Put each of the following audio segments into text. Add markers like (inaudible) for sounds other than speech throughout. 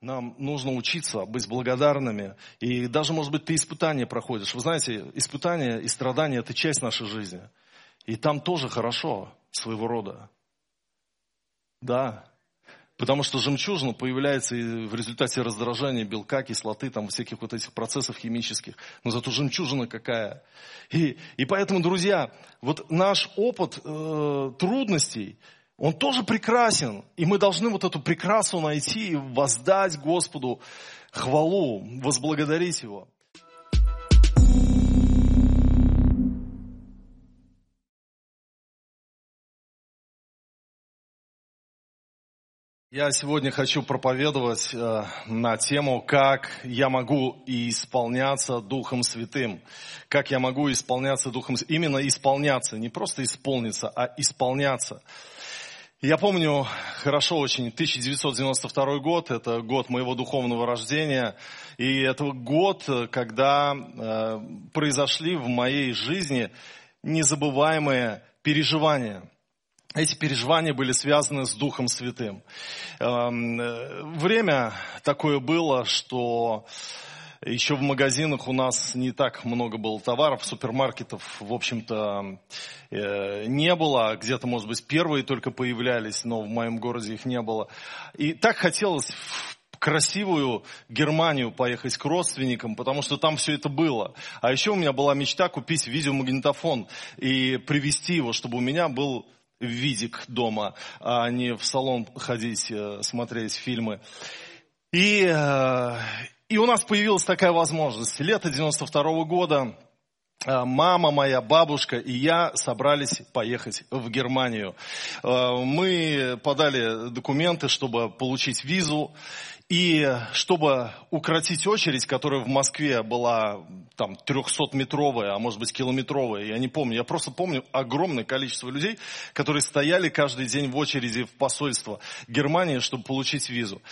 Нам нужно учиться быть благодарными. И даже, может быть, ты испытания проходишь. Вы знаете, испытания и страдания – это часть нашей жизни. И там тоже хорошо своего рода. Да. Потому что жемчужина появляется в результате раздражения белка, кислоты, там всяких вот этих процессов химических. Но зато жемчужина какая. И, и поэтому, друзья, вот наш опыт э, трудностей, он тоже прекрасен. И мы должны вот эту прекрасу найти и воздать Господу хвалу, возблагодарить Его. Я сегодня хочу проповедовать э, на тему, как я могу исполняться Духом Святым. Как я могу исполняться Духом Святым. Именно исполняться, не просто исполниться, а исполняться. Я помню хорошо очень 1992 год, это год моего духовного рождения, и это год, когда э, произошли в моей жизни незабываемые переживания – эти переживания были связаны с Духом Святым. Эм, э, время такое было, что еще в магазинах у нас не так много было товаров, супермаркетов, в общем-то, э, не было. Где-то, может быть, первые только появлялись, но в моем городе их не было. И так хотелось в красивую Германию поехать к родственникам, потому что там все это было. А еще у меня была мечта купить видеомагнитофон и привезти его, чтобы у меня был видик дома, а не в салон ходить, э, смотреть фильмы. И, э, и у нас появилась такая возможность. Лето 92 -го года э, мама моя, бабушка и я собрались поехать в Германию. Мы подали документы, чтобы получить визу. И чтобы укротить очередь, которая в Москве была там 300-метровая, а может быть километровая, я не помню, я просто помню огромное количество людей, которые стояли каждый день в очереди в посольство Германии, чтобы получить визу.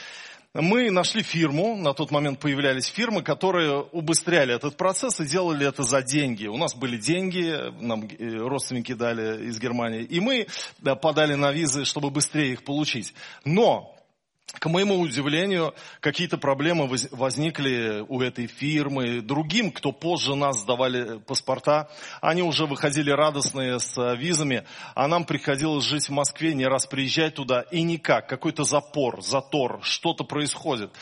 Мы нашли фирму, на тот момент появлялись фирмы, которые убыстряли этот процесс и делали это за деньги. У нас были деньги, нам э, родственники дали из Германии, и мы подали на визы, чтобы быстрее их получить. Но к моему удивлению, какие-то проблемы возникли у этой фирмы. Другим, кто позже нас сдавали паспорта, они уже выходили радостные с визами, а нам приходилось жить в Москве, не раз приезжать туда, и никак, какой-то запор, затор, что-то происходит.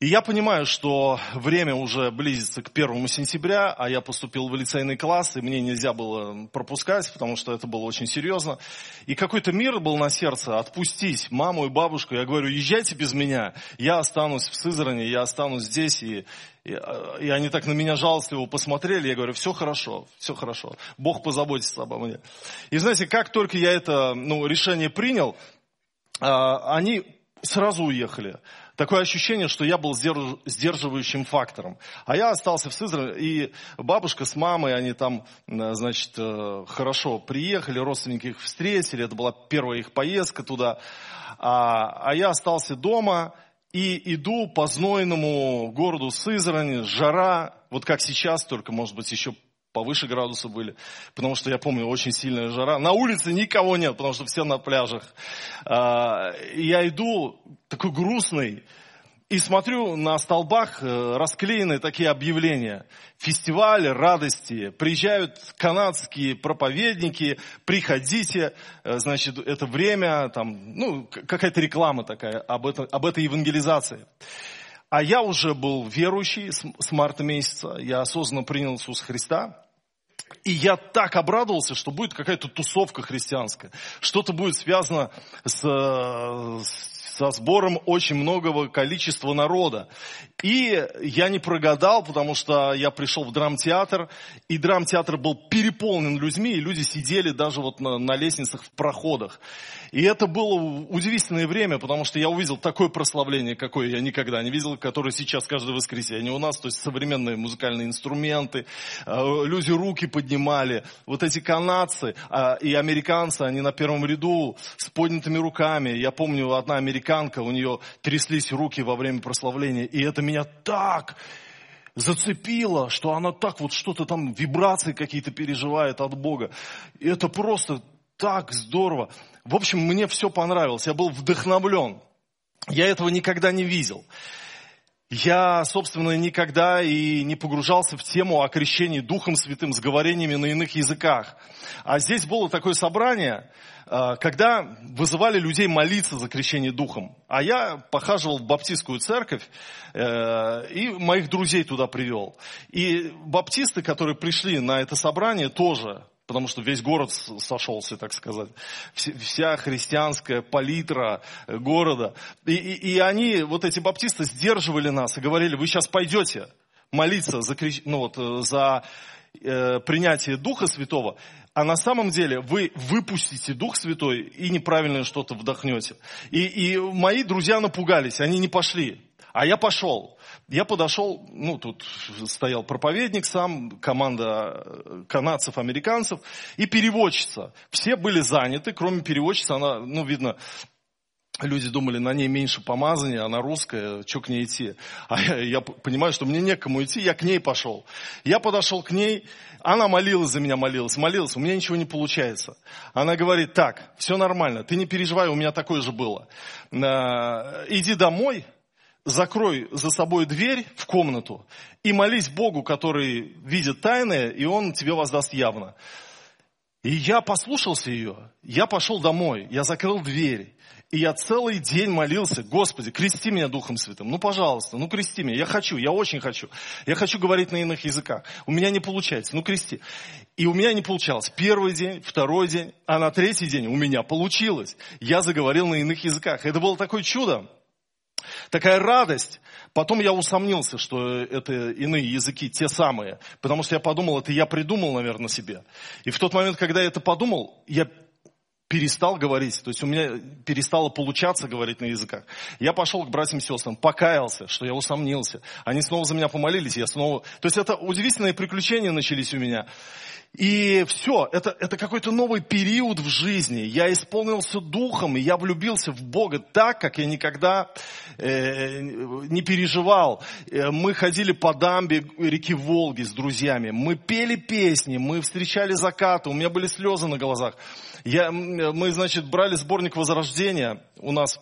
И я понимаю, что время уже близится к первому сентября, а я поступил в лицейный класс, и мне нельзя было пропускать, потому что это было очень серьезно. И какой-то мир был на сердце, отпустить маму и бабушку. Я говорю, езжайте без меня, я останусь в Сызране, я останусь здесь. И, и, и они так на меня жалостливо посмотрели, я говорю, все хорошо, все хорошо, Бог позаботится обо мне. И знаете, как только я это ну, решение принял, а, они сразу уехали. Такое ощущение, что я был сдерживающим фактором. А я остался в Сызрани, и бабушка с мамой, они там, э, значит, э, хорошо приехали, родственники их встретили, это была первая их поездка туда. А, а я остался дома, и иду по знойному городу Сызрани, жара, вот как сейчас, только, может быть, еще повыше градуса были, потому что я помню, очень сильная жара. На улице никого нет, потому что все на пляжах. А, я иду такой грустный, и смотрю на столбах э, расклеены такие объявления. Фестиваль радости. Приезжают канадские проповедники, приходите, э, значит, это время, там, ну, какая-то реклама такая об, это, об этой евангелизации. А я уже был верующий с, марта месяца, я осознанно принял Иисуса Христа. И я так обрадовался, что будет какая-то тусовка христианская. Что-то будет связано с со сбором очень многого количества народа. И я не прогадал, потому что я пришел в драмтеатр, и драмтеатр был переполнен людьми, и люди сидели даже вот на, на лестницах в проходах. И это было удивительное время, потому что я увидел такое прославление, какое я никогда не видел, которое сейчас каждое воскресенье у нас, то есть современные музыкальные инструменты, э, люди руки поднимали, вот эти канадцы а, и американцы, они на первом ряду с поднятыми руками. Я помню, одна американка, у нее тряслись руки во время прославления, и это меня так зацепило, что она так вот что-то там, вибрации какие-то переживает от Бога. И это просто так здорово. В общем, мне все понравилось, я был вдохновлен. я этого никогда не видел. Я, собственно, никогда и не погружался в тему о крещении Духом Святым с говорениями на иных языках. А здесь было такое собрание, э, когда вызывали людей молиться за крещение Духом. А я похаживал в баптистскую церковь э, и моих друзей туда привел. И баптисты, которые пришли на это собрание, тоже потому что весь город сошелся, так сказать. Вся христианская палитра города. И, и, и они, вот эти баптисты, сдерживали нас и говорили, вы сейчас пойдете молиться за, ну вот, за э, принятие Духа Святого, а на самом деле вы выпустите Дух Святой и неправильно что-то вдохнете. И, и мои друзья напугались, они не пошли. А я пошел. Я подошел, ну, тут стоял проповедник сам, команда э, канадцев, американцев и переводчица. Все были заняты, кроме переводчицы, она, ну, видно, люди думали, на ней меньше помазания, она русская, что к ней идти? А я, я понимаю, что мне некому идти, я к ней пошел. Я подошел к ней, она молилась за меня, молилась, молилась, у меня ничего не получается. Она говорит, так, все нормально, ты не переживай, у меня такое же было. Э, иди домой, закрой за собой дверь в комнату и молись Богу, который видит тайное, и Он тебе воздаст явно. И я послушался ее, я пошел домой, я закрыл дверь, и я целый день молился, Господи, крести меня Духом Святым, ну пожалуйста, ну крести меня, я хочу, я очень хочу, я хочу говорить на иных языках, у меня не получается, ну крести. И у меня не получалось. Первый день, второй день, а на третий день у меня получилось. Я заговорил на иных языках. Это было такое чудо такая радость. Потом я усомнился, что это иные языки, те самые. Потому что я подумал, это я придумал, наверное, себе. И в тот момент, когда я это подумал, я перестал говорить, то есть у меня перестало получаться говорить на языках. Я пошел к братьям и сестрам, покаялся, что я усомнился. Они снова за меня помолились, я снова... То есть это удивительные приключения начались у меня. И все, это, это какой-то новый период в жизни. Я исполнился духом, и я влюбился в Бога так, как я никогда э, не переживал. Э, мы ходили по дамбе реки Волги с друзьями, мы пели песни, мы встречали закаты, у меня были слезы на глазах. Я, мы, значит, брали сборник Возрождения, у нас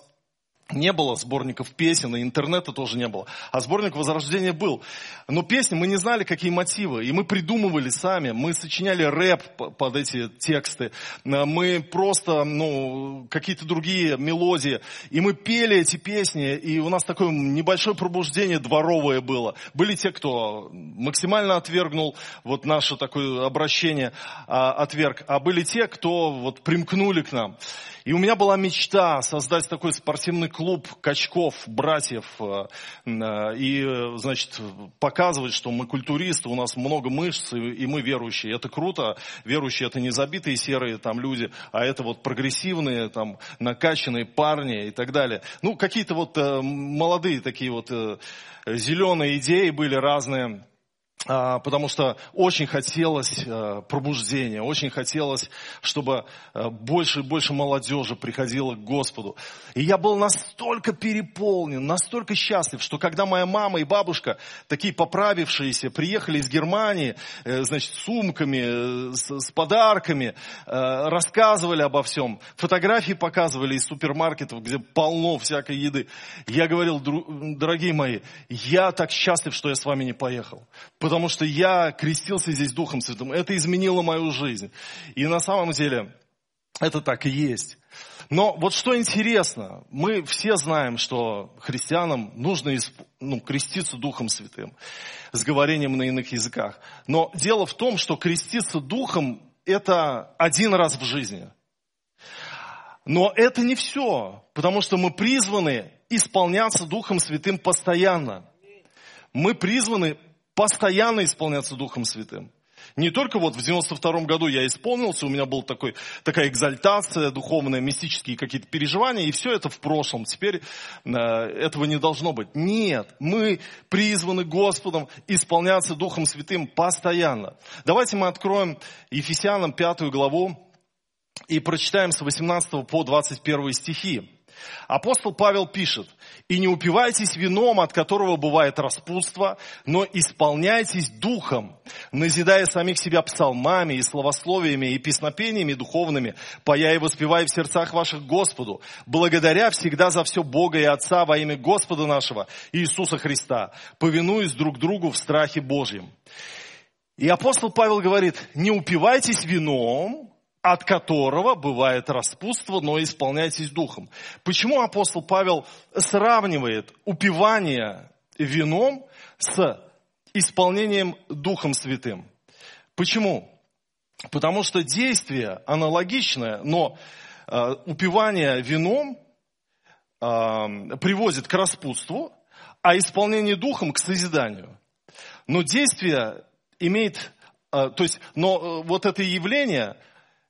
не было сборников песен, и интернета тоже не было. А сборник Возрождения был. Но песни мы не знали, какие мотивы. И мы придумывали сами. Мы сочиняли рэп под эти тексты. Мы просто, ну, какие-то другие мелодии. И мы пели эти песни. И у нас такое небольшое пробуждение дворовое было. Были те, кто максимально отвергнул вот наше такое обращение, а, отверг. А были те, кто вот примкнули к нам. И у меня была мечта создать такой спортивный клуб качков, братьев, э, э, и, значит, показывать, что мы культуристы, у нас много мышц, и мы верующие. Это круто. Верующие это не забитые серые там люди, а это вот прогрессивные, там, накачанные парни и так далее. Ну, какие-то вот э, молодые такие вот зеленые идеи были разные. А, потому что очень хотелось э, пробуждения, очень хотелось, чтобы э, больше и больше молодежи приходило к Господу. И я был настолько переполнен, настолько счастлив, что когда моя мама и бабушка, такие поправившиеся, приехали из Германии, э, значит, с сумками, с подарками, рассказывали обо всем, фотографии показывали из супермаркетов, где полно всякой еды, я говорил, дорогие мои, я так счастлив, что я с вами не поехал потому что я крестился здесь Духом Святым. Это изменило мою жизнь. И на самом деле это так и есть. Но вот что интересно, мы все знаем, что христианам нужно ну, креститься Духом Святым с говорением на иных языках. Но дело в том, что креститься Духом это один раз в жизни. Но это не все, потому что мы призваны исполняться Духом Святым постоянно. Мы призваны постоянно исполняться Духом Святым. Не только вот в 92 году я исполнился, у меня была такой, такая экзальтация духовная, мистические какие-то переживания, и все это в прошлом. Теперь э, этого не должно быть. Нет, мы призваны Господом исполняться Духом Святым постоянно. Давайте мы откроем Ефесянам 5 главу и прочитаем с 18 по 21 стихи. Апостол Павел пишет, «И не упивайтесь вином, от которого бывает распутство, но исполняйтесь духом, назидая самих себя псалмами и словословиями и песнопениями духовными, поя и воспевая в сердцах ваших Господу, благодаря всегда за все Бога и Отца во имя Господа нашего Иисуса Христа, повинуясь друг другу в страхе Божьем». И апостол Павел говорит, не упивайтесь вином, от которого бывает распутство, но исполняйтесь духом. Почему апостол Павел сравнивает упивание вином с исполнением Духом Святым? Почему? Потому что действие аналогичное, но э, упивание вином э, приводит к распутству, а исполнение Духом к созиданию. Но действие имеет, э, то есть, но э, вот это явление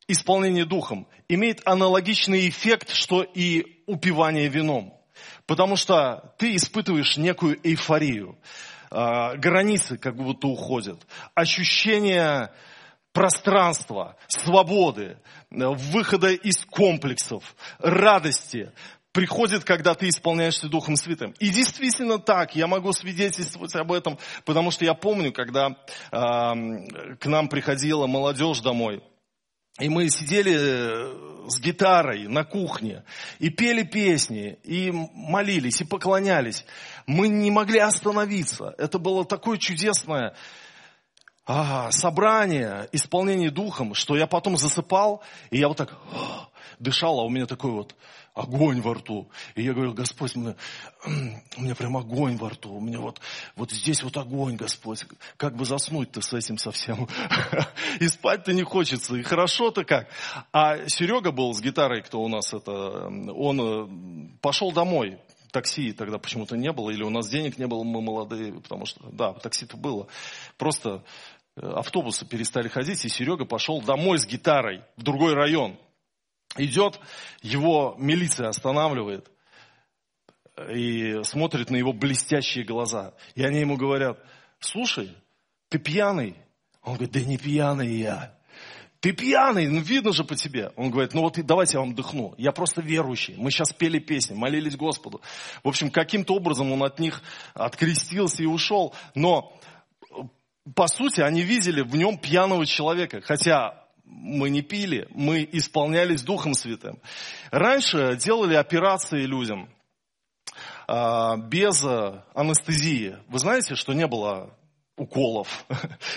исполнение духом имеет аналогичный эффект, что и упивание вином. Потому что ты испытываешь некую эйфорию. А, границы как будто уходят. Ощущение пространства, свободы, выхода из комплексов, радости приходит, когда ты исполняешься Духом Святым. И действительно так, я могу свидетельствовать об этом, потому что я помню, когда э, к нам приходила молодежь домой, и мы сидели э, с гитарой на кухне и пели песни, и молились, и поклонялись. Мы не могли остановиться. Это было такое чудесное а, собрание, исполнение духом, что я потом засыпал, и я вот так (gasps) дышал, а у меня такой вот огонь во рту. И я говорю, Господь, мне, у меня прям огонь во рту, у меня вот, вот здесь вот огонь, Господь. Как бы заснуть-то с этим совсем? (laughs) И спать-то не хочется, и хорошо-то как. А Серега был с гитарой, кто у нас это, он э, пошел домой, такси тогда почему-то не было, или у нас денег не было, мы молодые, потому что, да, такси-то было. Просто э, автобусы перестали ходить, и Серега пошел домой с гитарой в другой район идет, его милиция останавливает и смотрит на его блестящие глаза. И они ему говорят, слушай, ты пьяный? Он говорит, да не пьяный я. Ты пьяный, ну видно же по тебе. Он говорит, ну вот давайте я вам дыхну. Я просто верующий. Мы сейчас пели песни, молились Господу. В общем, каким-то образом он от них открестился и ушел. Но по сути, они видели в нем пьяного человека. Хотя мы не пили, мы исполнялись Духом Святым. Раньше делали операции людям а, без анестезии. Вы знаете, что не было уколов (laughs) э,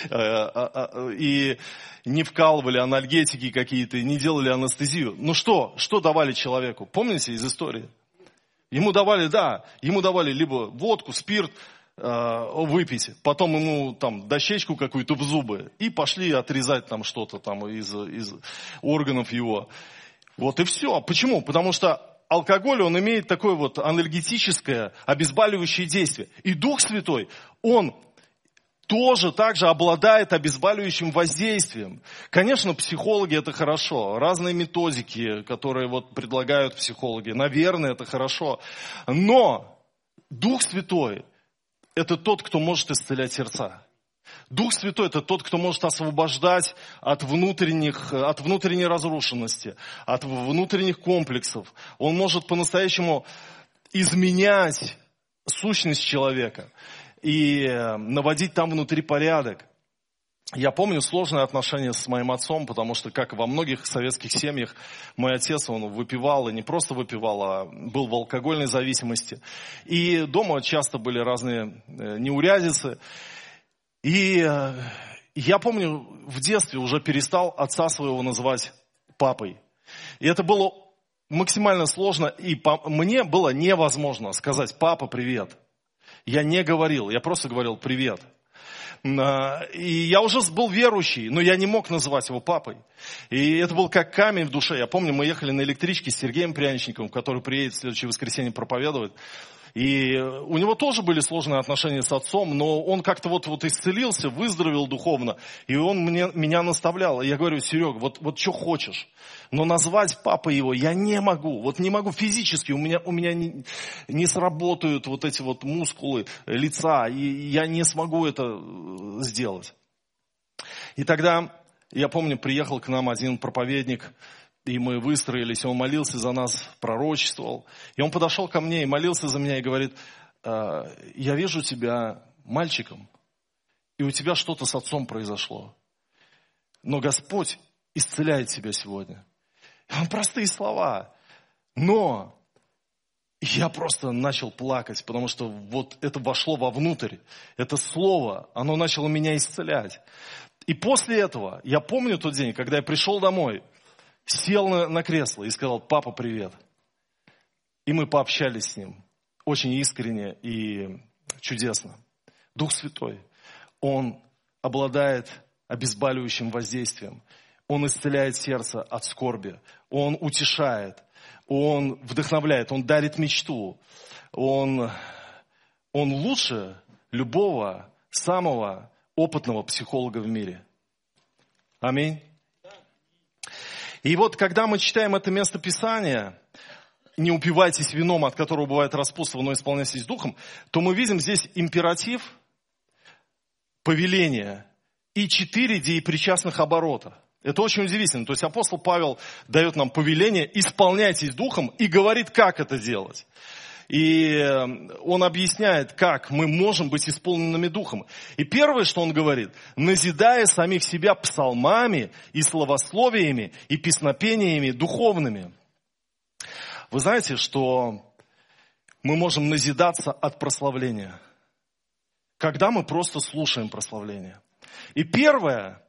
а, а, и не вкалывали анальгетики какие-то, не делали анестезию. Ну что, что давали человеку? Помните из истории? Ему давали, да, ему давали либо водку, спирт, выпить, потом ему там дощечку какую-то в зубы и пошли отрезать там что-то там из, из органов его. Вот и все. Почему? Потому что алкоголь, он имеет такое вот анальгетическое, обезболивающее действие. И Дух Святой, он тоже также обладает обезболивающим воздействием. Конечно, психологи это хорошо, разные методики, которые вот предлагают психологи, наверное, это хорошо. Но Дух Святой, это тот, кто может исцелять сердца. Дух Святой – это тот, кто может освобождать от, внутренних, от внутренней разрушенности, от внутренних комплексов. Он может по-настоящему изменять сущность человека и наводить там внутри порядок. Я помню сложные отношения с моим отцом, потому что, как во многих советских семьях, мой отец, он выпивал, и не просто выпивал, а был в алкогольной зависимости. И дома часто были разные э, неурядицы. И э, я помню, в детстве уже перестал отца своего называть папой. И это было максимально сложно, и по, мне было невозможно сказать «папа, привет». Я не говорил, я просто говорил «привет». И я уже был верующий, но я не мог называть его папой. И это был как камень в душе. Я помню, мы ехали на электричке с Сергеем Пряничниковым, который приедет в следующее воскресенье проповедовать. И у него тоже были сложные отношения с отцом, но он как-то вот, вот исцелился, выздоровел духовно. И он мне, меня наставлял. И я говорю, Серега, вот, вот что хочешь. Но назвать папой его я не могу. Вот не могу физически. У меня, у меня не, не сработают вот эти вот мускулы лица. И я не смогу это э, сделать. И тогда, я помню, приехал к нам один проповедник, и мы выстроились, и он молился за нас, пророчествовал. И он подошел ко мне и молился за меня и говорит, «Э, я вижу тебя мальчиком, и у тебя что-то с отцом произошло. Но Господь исцеляет тебя сегодня. И простые слова. Но я просто начал плакать, потому что вот это вошло вовнутрь. Это слово, оно начало меня исцелять. И после этого, я помню тот день, когда я пришел домой, сел на, на кресло и сказал, папа, привет. И мы пообщались с ним. Очень искренне и чудесно. Дух Святой, Он обладает обезболивающим воздействием. Он исцеляет сердце от скорби. Он утешает. Он вдохновляет. Он дарит мечту. Он, он лучше любого самого опытного психолога в мире. Аминь. И вот когда мы читаем это место Писания, не упивайтесь вином, от которого бывает распутство, но исполняйтесь духом, то мы видим здесь императив, повеление и четыре деепричастных оборота. Это очень удивительно. То есть апостол Павел дает нам повеление, исполняйтесь духом и говорит, как это делать. И эм, он объясняет, как мы можем быть исполненными духом. И первое, что он говорит, назидая самих себя псалмами и словословиями и песнопениями духовными. Вы знаете, что мы можем назидаться от прославления, когда мы просто слушаем прославление. И первое,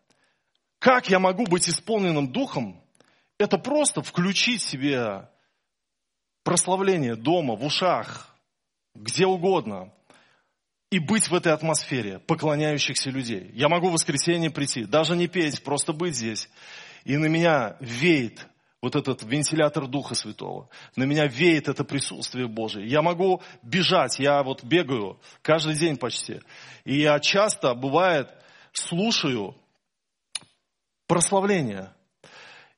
как я могу быть исполненным духом, это просто включить себе прославление дома, в ушах, где угодно, и быть в этой атмосфере поклоняющихся людей. Я могу в воскресенье прийти, даже не петь, просто быть здесь. И на меня веет вот этот вентилятор Духа Святого. На меня веет это присутствие Божие. Я могу бежать, я вот бегаю каждый день почти. И я часто, бывает, слушаю прославление.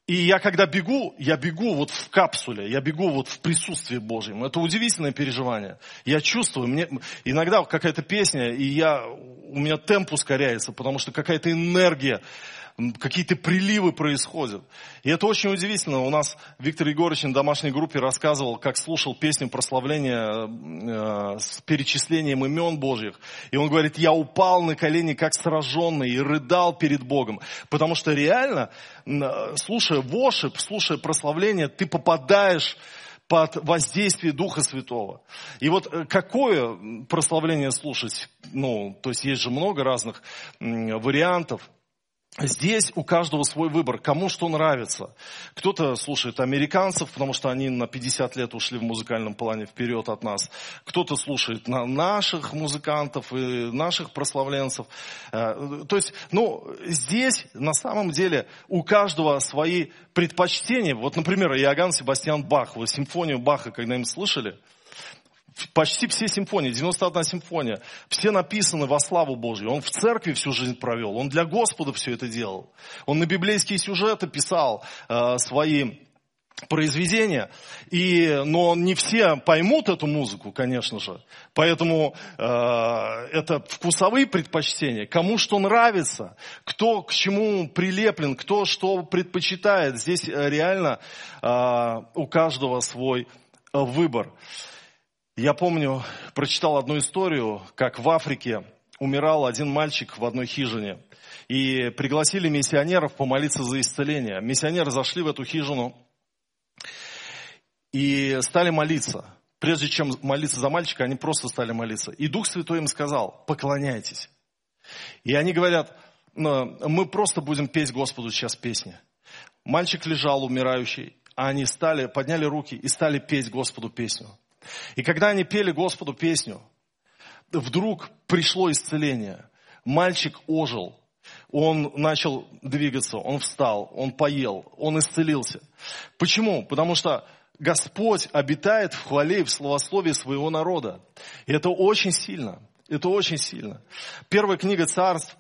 И я когда бегу, я бегу вот в капсуле, я бегу вот в присутствии Божьем. Это удивительное переживание. Я чувствую, мне иногда какая-то песня, и я, у меня темп ускоряется, потому что какая-то энергия какие-то приливы происходят. И это очень удивительно. У нас Виктор Егорович на домашней группе рассказывал, как слушал песню прославления э, с перечислением имен Божьих. И он говорит, я упал на колени как сраженный и рыдал перед Богом. Потому что реально, слушая вошип, слушая прославление, ты попадаешь под воздействие Духа Святого. И вот э, какое прославление слушать? Ну, то есть есть же много разных вариантов. Здесь у каждого свой выбор, кому что нравится. Кто-то слушает американцев, потому что они на 50 лет ушли в музыкальном плане вперед от нас. Кто-то слушает на наших музыкантов и наших прославленцев. Э, то есть, ну, здесь на самом деле у каждого свои предпочтения. Вот, например, Иоганн Себастьян Бах. Вы симфонию Баха когда-нибудь слышали? Почти все симфонии, 91 симфония, все написаны во славу Божью. Он в церкви всю жизнь провел, он для Господа все это делал. Он на библейские сюжеты писал э, свои произведения, и, но не все поймут эту музыку, конечно же. Поэтому э, это вкусовые предпочтения, кому что нравится, кто к чему прилеплен, кто что предпочитает. Здесь э, реально э, у каждого свой э, выбор. Я помню, прочитал одну историю, как в Африке умирал один мальчик в одной хижине. И пригласили миссионеров помолиться за исцеление. Миссионеры зашли в эту хижину и стали молиться. Прежде чем молиться за мальчика, они просто стали молиться. И Дух Святой им сказал, поклоняйтесь. И они говорят, мы просто будем петь Господу сейчас песни. Мальчик лежал умирающий, а они стали, подняли руки и стали петь Господу песню. И когда они пели Господу песню, вдруг пришло исцеление. Мальчик ожил. Он начал двигаться, он встал, он поел, он исцелился. Почему? Потому что Господь обитает в хвале и в словословии своего народа. И это очень сильно. Это очень сильно. Первая книга царств,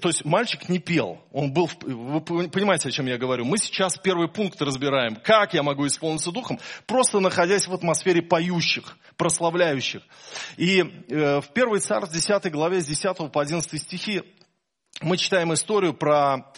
то есть мальчик не пел, он был, вы понимаете, о чем я говорю. Мы сейчас первый пункт разбираем, как я могу исполниться духом, просто находясь в атмосфере поющих, прославляющих. И э, в 1 царь, 10 главе, с 10 по 11 стихи, мы читаем историю про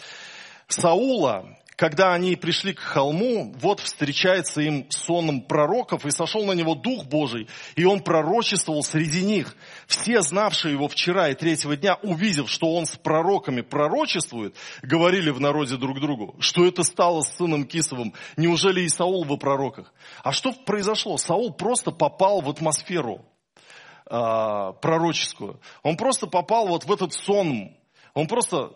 Саула, когда они пришли к холму, вот встречается им сонным пророков, и сошел на него Дух Божий, и он пророчествовал среди них. Все, знавшие его вчера и третьего дня, увидев, что он с пророками пророчествует, говорили в народе друг другу, что это стало с сыном Кисовым, неужели и Саул во пророках? А что произошло? Саул просто попал в атмосферу э, пророческую. Он просто попал вот в этот сон. Он просто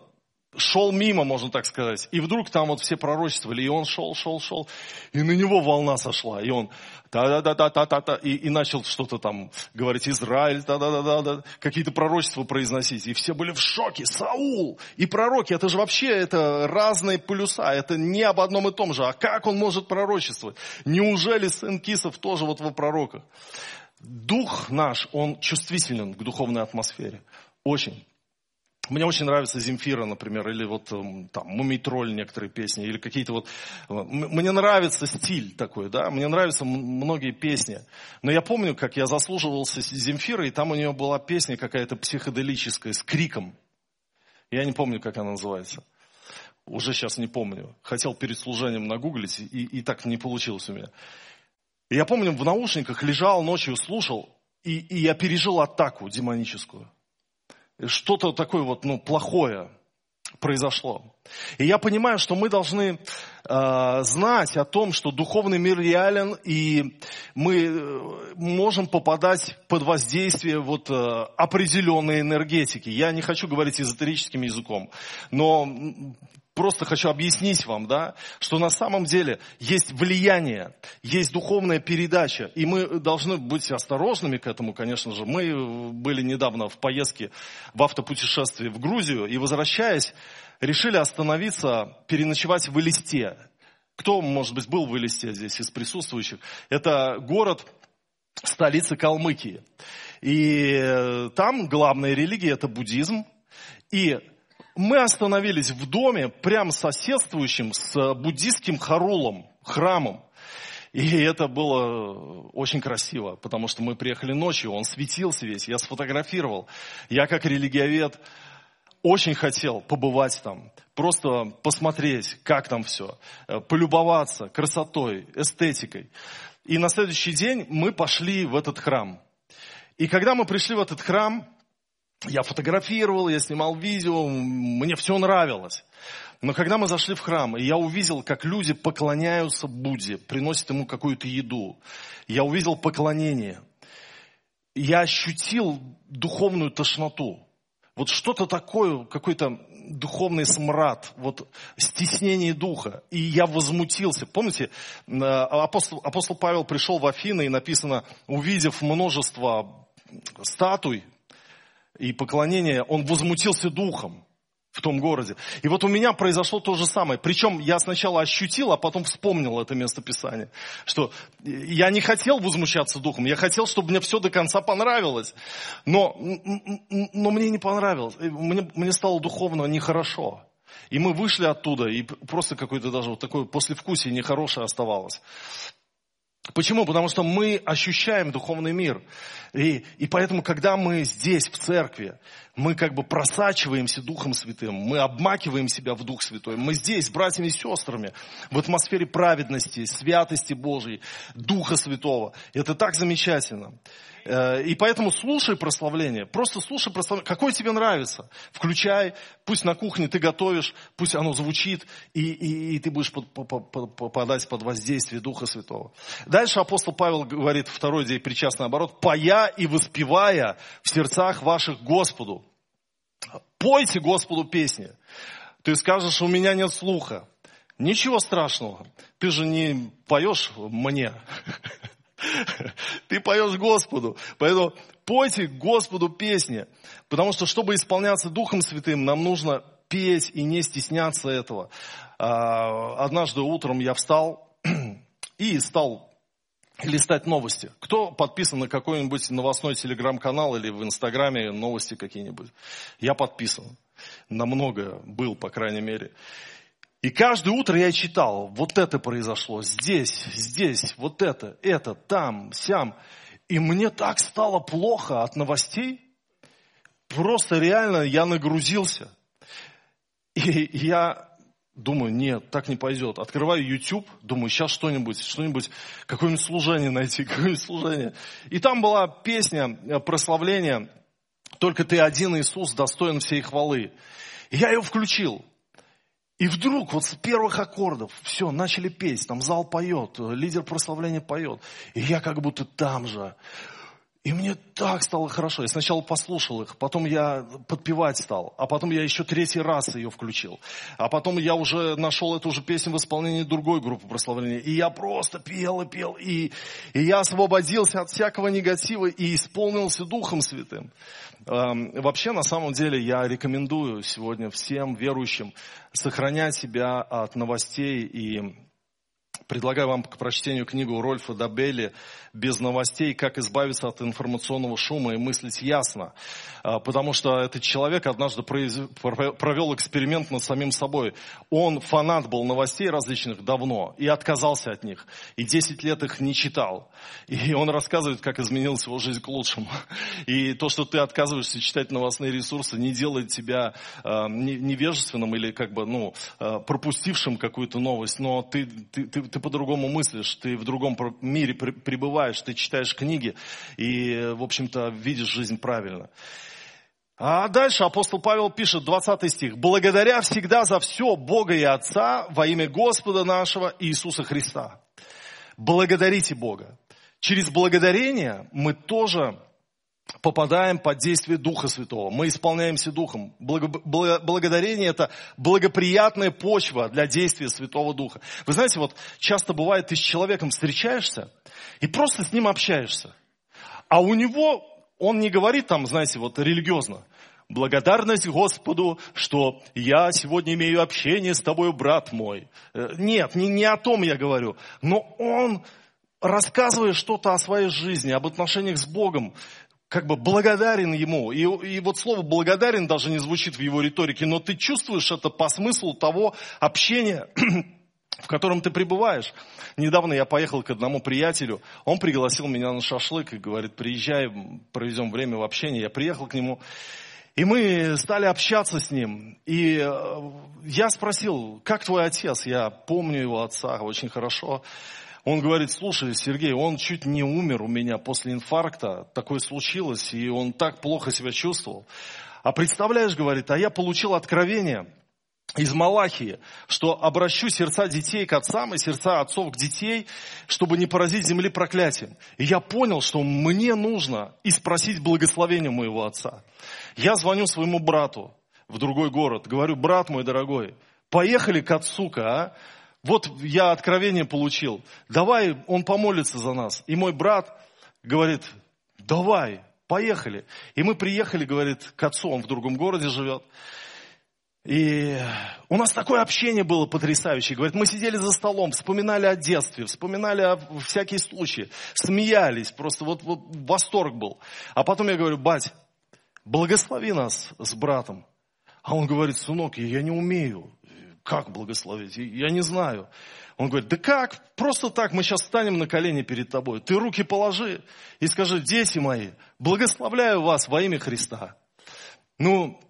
шел мимо, можно так сказать. И вдруг там вот все пророчествовали, и он шел, шел, шел, и на него волна сошла, и он та-да-да-да-та-та-та, и, и начал что-то там говорить, Израиль, та-да-да-да, какие-то пророчества произносить. И все были в шоке. Саул и пророки, это же вообще это разные полюса, это не об одном и том же. А как он может пророчествовать? Неужели сын Кисов тоже вот во пророках? Дух наш, он чувствителен к духовной атмосфере. Очень. Мне очень нравится Земфира, например, или вот эм, там Мумитроль некоторые песни, или какие-то вот... Э, мне нравится стиль такой, да, мне нравятся многие песни. Но я помню, как я заслуживался Земфирой, и там у нее была песня какая-то психоделическая с криком. Я не помню, как она называется. Уже сейчас не помню. Хотел перед служением нагуглить, и, и так не получилось у меня. И я помню, в наушниках лежал ночью, слушал, и, и я пережил атаку демоническую что-то такое вот, ну, плохое произошло. И я понимаю, что мы должны э, знать о том, что духовный мир реален, и мы э, можем попадать под воздействие вот, э, определенной энергетики. Я не хочу говорить эзотерическим языком, но просто хочу объяснить вам, да, что на самом деле есть влияние, есть духовная передача, и мы должны быть осторожными к этому, конечно же. Мы были недавно в поездке в автопутешествии в Грузию, и возвращаясь, решили остановиться, переночевать в Элисте. Кто, может быть, был в Элисте здесь из присутствующих? Это город, столица Калмыкии. И там главная религия – это буддизм. И мы остановились в доме, прям соседствующим с буддийским харулом, храмом. И это было очень красиво, потому что мы приехали ночью, он светился весь, я сфотографировал. Я как религиовед очень хотел побывать там, просто посмотреть, как там все, полюбоваться красотой, эстетикой. И на следующий день мы пошли в этот храм. И когда мы пришли в этот храм, я фотографировал, я снимал видео, мне все нравилось. Но когда мы зашли в храм, и я увидел, как люди поклоняются Будде, приносят ему какую-то еду, я увидел поклонение, я ощутил духовную тошноту. Вот что-то такое, какой-то духовный смрад, вот стеснение духа. И я возмутился. Помните, э, апостол, апостол Павел пришел в Афины и написано, увидев множество статуй, и поклонения, он возмутился духом в том городе. И вот у меня произошло то же самое. Причем я сначала ощутил, а потом вспомнил это местописание. Что я не хотел возмущаться духом, я хотел, чтобы мне все до конца понравилось. Но, но мне не понравилось. Мне, мне стало духовно нехорошо. И мы вышли оттуда, и просто какое-то даже вот такое послевкусие нехорошее оставалось. Почему? Потому что мы ощущаем духовный мир. И, и поэтому, когда мы здесь, в церкви, мы как бы просачиваемся Духом Святым, мы обмакиваем себя в Дух Святой. Мы здесь братьями и сестрами в атмосфере праведности, святости Божьей, Духа Святого. Это так замечательно. Э, и поэтому слушай прославление. Просто слушай прославление. Какое тебе нравится. Включай. Пусть на кухне ты готовишь. Пусть оно звучит. И, и, и ты будешь попадать под воздействие Духа Святого. Дальше апостол Павел говорит, второй день причастный оборот. Пая и воспевая в сердцах ваших Господу. Пойте Господу песни. Ты скажешь, у меня нет слуха. Ничего страшного. Ты же не поешь мне. (laughs) Ты поешь Господу. Поэтому пойте Господу песни. Потому что, чтобы исполняться Духом Святым, нам нужно петь и не стесняться этого. А, однажды утром я встал (clears throat) и стал листать новости. Кто подписан на какой-нибудь новостной телеграм-канал или в Инстаграме новости какие-нибудь? Я подписан. На много был, по крайней мере. И каждое утро я читал, вот это произошло, здесь, здесь, вот это, это, там, сям. И мне так стало плохо от новостей. Просто реально я нагрузился. И я Думаю, нет, так не пойдет. Открываю YouTube, думаю, сейчас что-нибудь, что-нибудь, какое-нибудь служение найти, (laughs) какое-нибудь служение. И там была песня э, прославления «Только ты один, Иисус, достоин всей хвалы». И я ее включил. И вдруг вот с первых аккордов все, начали петь, там зал поет, лидер прославления поет. И я как будто там же. И мне так стало хорошо. Я сначала послушал их, потом я подпевать стал, а потом я еще третий раз ее включил. А потом я уже нашел эту же песню в исполнении другой группы прославления. И я просто пел и пел. И, и я освободился от всякого негатива и исполнился Духом Святым. Эм, вообще, на самом деле, я рекомендую сегодня всем верующим сохранять себя от новостей и Предлагаю вам к прочтению книгу Рольфа Дабели «Без новостей. Как избавиться от информационного шума и мыслить ясно». А, потому что этот человек однажды провел эксперимент над самим собой. Он фанат был новостей различных давно и отказался от них. И 10 лет их не читал. И он рассказывает, как изменилась его жизнь к лучшему. И то, что ты отказываешься читать новостные ресурсы, не делает тебя а, невежественным или как бы, ну, а, пропустившим какую-то новость. Но ты, ты, ты, ты по-другому мыслишь, ты в другом мире пребываешь, ты читаешь книги и, в общем-то, видишь жизнь правильно. А дальше апостол Павел пишет, 20 стих. «Благодаря всегда за все Бога и Отца во имя Господа нашего Иисуса Христа». Благодарите Бога. Через благодарение мы тоже попадаем под действие Духа Святого. Мы исполняемся Духом. Благодарение – это благоприятная почва для действия Святого Духа. Вы знаете, вот часто бывает, ты с человеком встречаешься и просто с ним общаешься. А у него, он не говорит там, знаете, вот религиозно. Благодарность Господу, что я сегодня имею общение с тобой, брат мой. Э, нет, не, не о том я говорю. Но он рассказывая что-то о своей жизни, об отношениях с Богом, как бы благодарен ему. И, и вот слово благодарен даже не звучит в его риторике, но ты чувствуешь это по смыслу того общения, (clears throat) в котором ты пребываешь. Недавно я поехал к одному приятелю, он пригласил меня на шашлык и говорит, приезжай, проведем время в общении. Я приехал к нему, и мы стали общаться с ним. И э, я спросил, как твой отец? Я помню его отца очень хорошо. Он говорит, слушай, Сергей, он чуть не умер у меня после инфаркта, такое случилось, и он так плохо себя чувствовал. А представляешь, говорит, а я получил откровение из Малахии, что обращу сердца детей к отцам и сердца отцов к детей, чтобы не поразить земли проклятием. И я понял, что мне нужно и спросить благословения моего отца. Я звоню своему брату в другой город, говорю, брат мой дорогой, поехали к отцу-ка, а? Вот я откровение получил, давай он помолится за нас. И мой брат говорит, давай, поехали. И мы приехали, говорит, к отцу, он в другом городе живет. И у нас такое общение было потрясающее. Говорит, мы сидели за столом, вспоминали о детстве, вспоминали о всякие случаи, смеялись, просто вот, вот восторг был. А потом я говорю, бать, благослови нас с братом. А он говорит, сынок, я не умею. Как благословить? Я не знаю. Он говорит, да как? Просто так, мы сейчас встанем на колени перед тобой. Ты руки положи и скажи, дети мои, благословляю вас во имя Христа. Ну,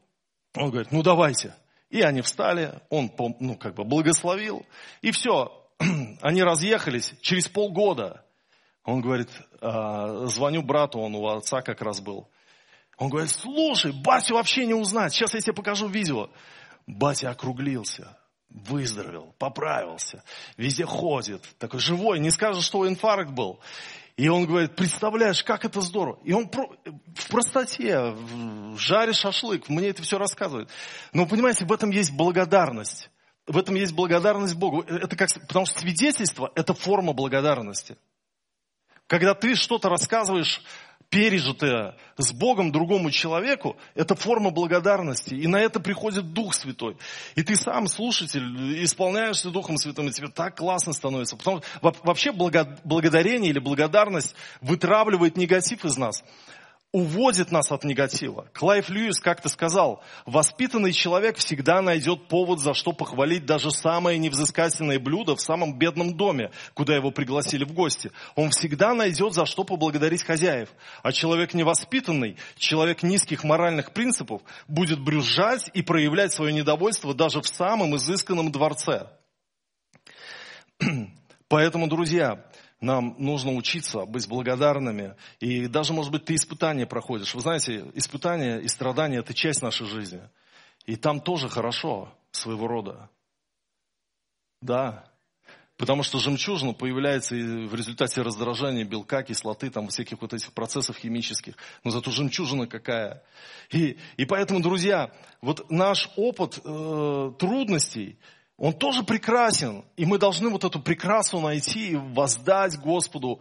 он говорит, ну давайте. И они встали, он, ну, как бы благословил. И все, (clears throat) они разъехались через полгода. Он говорит, «А, звоню брату, он у отца как раз был. Он говорит, слушай, батю вообще не узнать, сейчас я тебе покажу видео. Батя округлился выздоровел, поправился, везде ходит, такой живой, не скажешь, что инфаркт был. И он говорит, представляешь, как это здорово. И он в простоте, в жаре шашлык, мне это все рассказывает. Но понимаете, в этом есть благодарность. В этом есть благодарность Богу. Это как, потому что свидетельство – это форма благодарности. Когда ты что-то рассказываешь пережитое с Богом другому человеку, это форма благодарности. И на это приходит Дух Святой. И ты сам, слушатель, исполняешься Духом Святым, и тебе так классно становится. Потому что вообще благодарение или благодарность вытравливает негатив из нас. Уводит нас от негатива. Клайв Льюис как-то сказал, воспитанный человек всегда найдет повод, за что похвалить даже самое невзыскательное блюдо в самом бедном доме, куда его пригласили в гости. Он всегда найдет, за что поблагодарить хозяев. А человек невоспитанный, человек низких моральных принципов, будет брюзжать и проявлять свое недовольство даже в самом изысканном дворце. (clears throat) Поэтому, друзья, нам нужно учиться быть благодарными. И даже, может быть, ты испытания проходишь. Вы знаете, испытания и страдания – это часть нашей жизни. И там тоже хорошо своего рода. Да. Потому что жемчужина появляется в результате раздражения белка, кислоты, там всяких вот этих процессов химических. Но зато жемчужина какая. И, и поэтому, друзья, вот наш опыт э, трудностей – он тоже прекрасен. И мы должны вот эту прекрасу найти и воздать Господу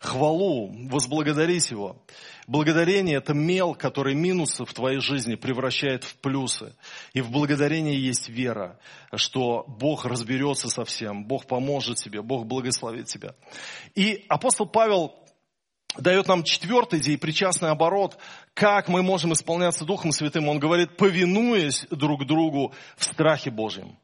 хвалу, возблагодарить Его. Благодарение – это мел, который минусы в твоей жизни превращает в плюсы. И в благодарении есть вера, что Бог разберется со всем, Бог поможет тебе, Бог благословит тебя. И апостол Павел дает нам четвертый здесь причастный оборот, как мы можем исполняться Духом Святым. Он говорит, повинуясь друг другу в страхе Божьем.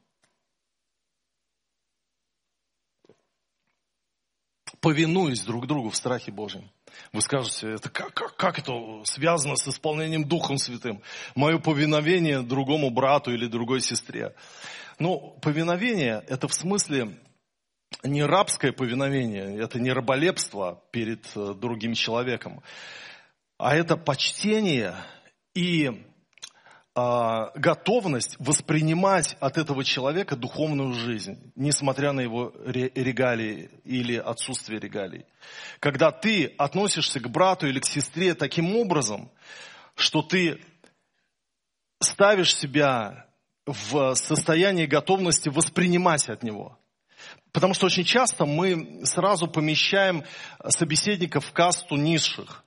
Повинуясь друг другу в страхе Божьем. Вы скажете, это как, как, как это связано с исполнением Духом Святым? Мое повиновение другому брату или другой сестре. Ну, повиновение – это в смысле не рабское повиновение, это не раболепство перед э, другим человеком, а это почтение и готовность воспринимать от этого человека духовную жизнь, несмотря на его регалии или отсутствие регалий. Когда ты относишься к брату или к сестре таким образом, что ты ставишь себя в состоянии готовности воспринимать от него. Потому что очень часто мы сразу помещаем собеседника в касту низших.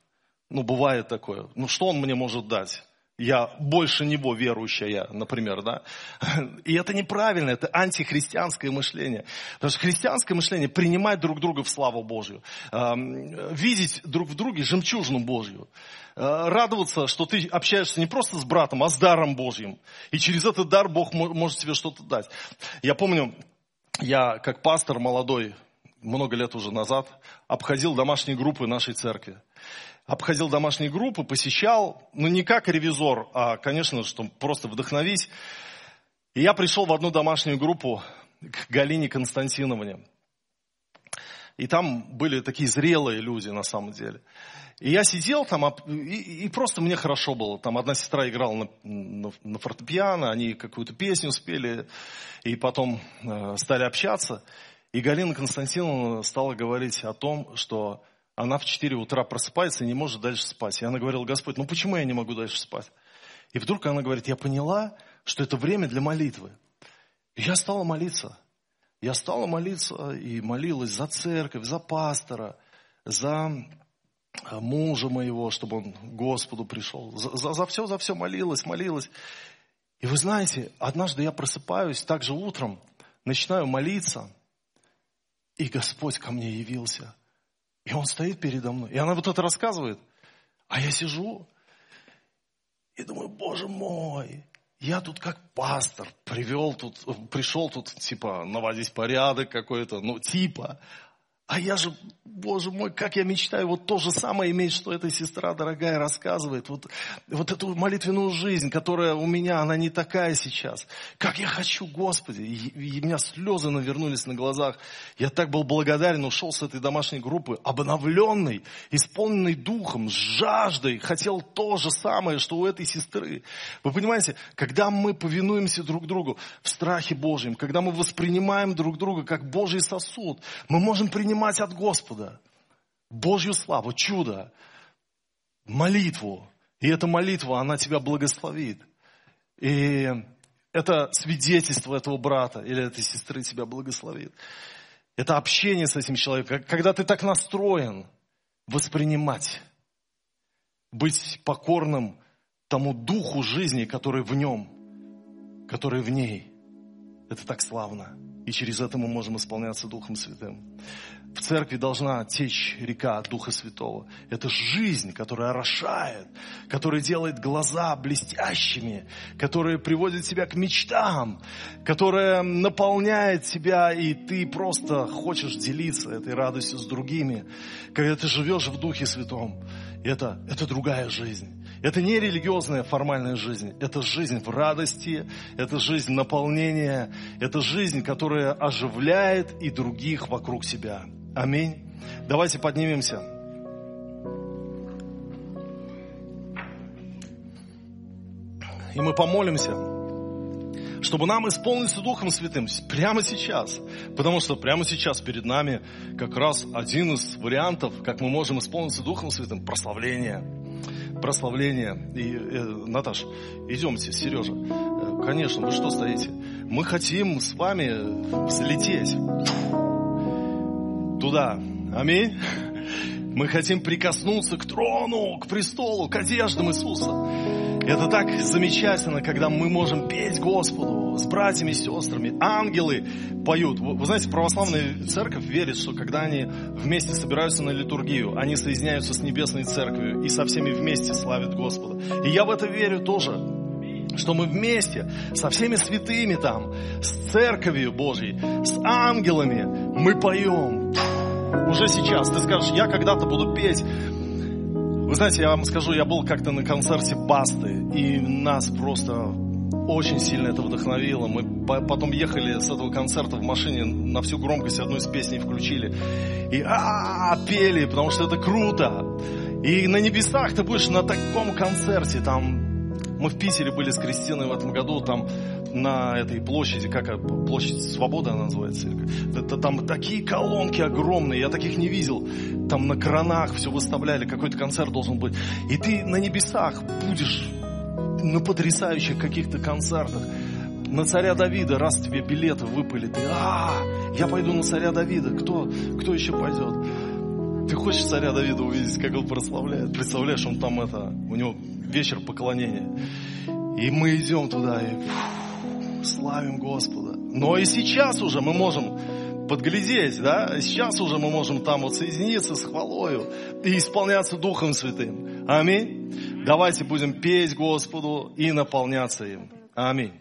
Ну, бывает такое. Ну, что он мне может дать? Я больше него верующая, например, да. (laughs) И это неправильно, это антихристианское мышление. Потому что христианское мышление принимать друг друга в славу Божью, видеть друг в друге жемчужину Божью, э, радоваться, что ты общаешься не просто с братом, а с даром Божьим. И через этот дар Бог может тебе что-то дать. Я помню, я как пастор молодой, много лет уже назад, обходил домашние группы нашей церкви обходил домашние группы, посещал, ну не как ревизор, а, конечно, чтобы просто вдохновить. И я пришел в одну домашнюю группу к Галине Константиновне. И там были такие зрелые люди на самом деле. И я сидел там, и, просто мне хорошо было. Там одна сестра играла на, на, на фортепиано, они какую-то песню спели, и потом э, стали общаться. И Галина Константиновна стала говорить о том, что она в 4 утра просыпается и не может дальше спать. И она говорила, Господь, ну почему я не могу дальше спать? И вдруг она говорит, я поняла, что это время для молитвы. И я стала молиться. Я стала молиться и молилась за церковь, за пастора, за а, мужа моего, чтобы он к Господу пришел. За, за, за все, за все молилась, молилась. И вы знаете, однажды я просыпаюсь, также утром, начинаю молиться, и Господь ко мне явился – и он стоит передо мной. И она вот это рассказывает. А я сижу и думаю, боже мой, я тут как пастор привел тут, пришел тут типа наводить порядок какой-то, ну типа. А я же, боже мой, как я мечтаю вот то же самое иметь, что эта сестра дорогая рассказывает. Вот, вот эту молитвенную жизнь, которая у меня, она не такая сейчас. Как я хочу, Господи. И, и у меня слезы навернулись на глазах. Я так был благодарен, ушел с этой домашней группы, обновленный, исполненный духом, с жаждой. Хотел то же самое, что у этой сестры. Вы понимаете, когда мы повинуемся друг другу в страхе Божьем, когда мы воспринимаем друг друга как Божий сосуд, мы можем принимать принимать от Господа Божью славу, чудо, молитву. И эта молитва, она тебя благословит. И это свидетельство этого брата или этой сестры тебя благословит. Это общение с этим человеком. Когда ты так настроен воспринимать, быть покорным тому духу жизни, который в нем, который в ней. Это так славно. И через это мы можем исполняться Духом Святым. В церкви должна течь река Духа Святого. Это жизнь, которая орошает, которая делает глаза блестящими, которая приводит тебя к мечтам, которая наполняет тебя, и ты просто хочешь делиться этой радостью с другими. Когда ты живешь в Духе Святом, это, это другая жизнь. Это не религиозная формальная жизнь, это жизнь в радости, это жизнь наполнения, это жизнь, которая оживляет и других вокруг себя. Аминь. Давайте поднимемся. И мы помолимся, чтобы нам исполниться Духом Святым прямо сейчас. Потому что прямо сейчас перед нами как раз один из вариантов, как мы можем исполниться Духом Святым, прославление. Прославление. И, э, Наташ, идемте, Сережа. Э, конечно, вы что стоите? Мы хотим с вами взлететь туда. Аминь. Мы хотим прикоснуться к трону, к престолу, к одеждам Иисуса. Это так замечательно, когда мы можем петь Господу с братьями и сестрами. Ангелы поют. Вы, вы знаете, православная церковь верит, что когда они вместе собираются на литургию, они соединяются с небесной церковью и со всеми вместе славят Господа. И я в это верю тоже что мы вместе со всеми святыми там, с церковью Божьей, с ангелами, мы поем. Уже сейчас. Ты скажешь, я когда-то буду петь. Вы знаете, я вам скажу, я был как-то на концерте Басты, и нас просто очень сильно это вдохновило. Мы потом ехали с этого концерта в машине, на всю громкость одну из песней включили. И а, -а, -а пели, потому что это круто. И на небесах ты будешь на таком концерте, там мы в Питере были с Кристиной в этом году, там на этой площади, как площадь Свободы она называется. Это, там такие колонки огромные, я таких не видел. Там на кранах все выставляли, какой-то концерт должен быть. И ты на небесах будешь на потрясающих каких-то концертах. На царя Давида, раз тебе билеты выпали, ты, а, я пойду на царя Давида, кто, кто еще пойдет? Ты хочешь царя Давида увидеть, как он прославляет? Представляешь, он там это, у него вечер поклонения. И мы идем туда и фу, славим Господа. Но и сейчас уже мы можем подглядеть, да, сейчас уже мы можем там вот соединиться с хвалою и исполняться Духом Святым. Аминь. Давайте будем петь Господу и наполняться им. Аминь.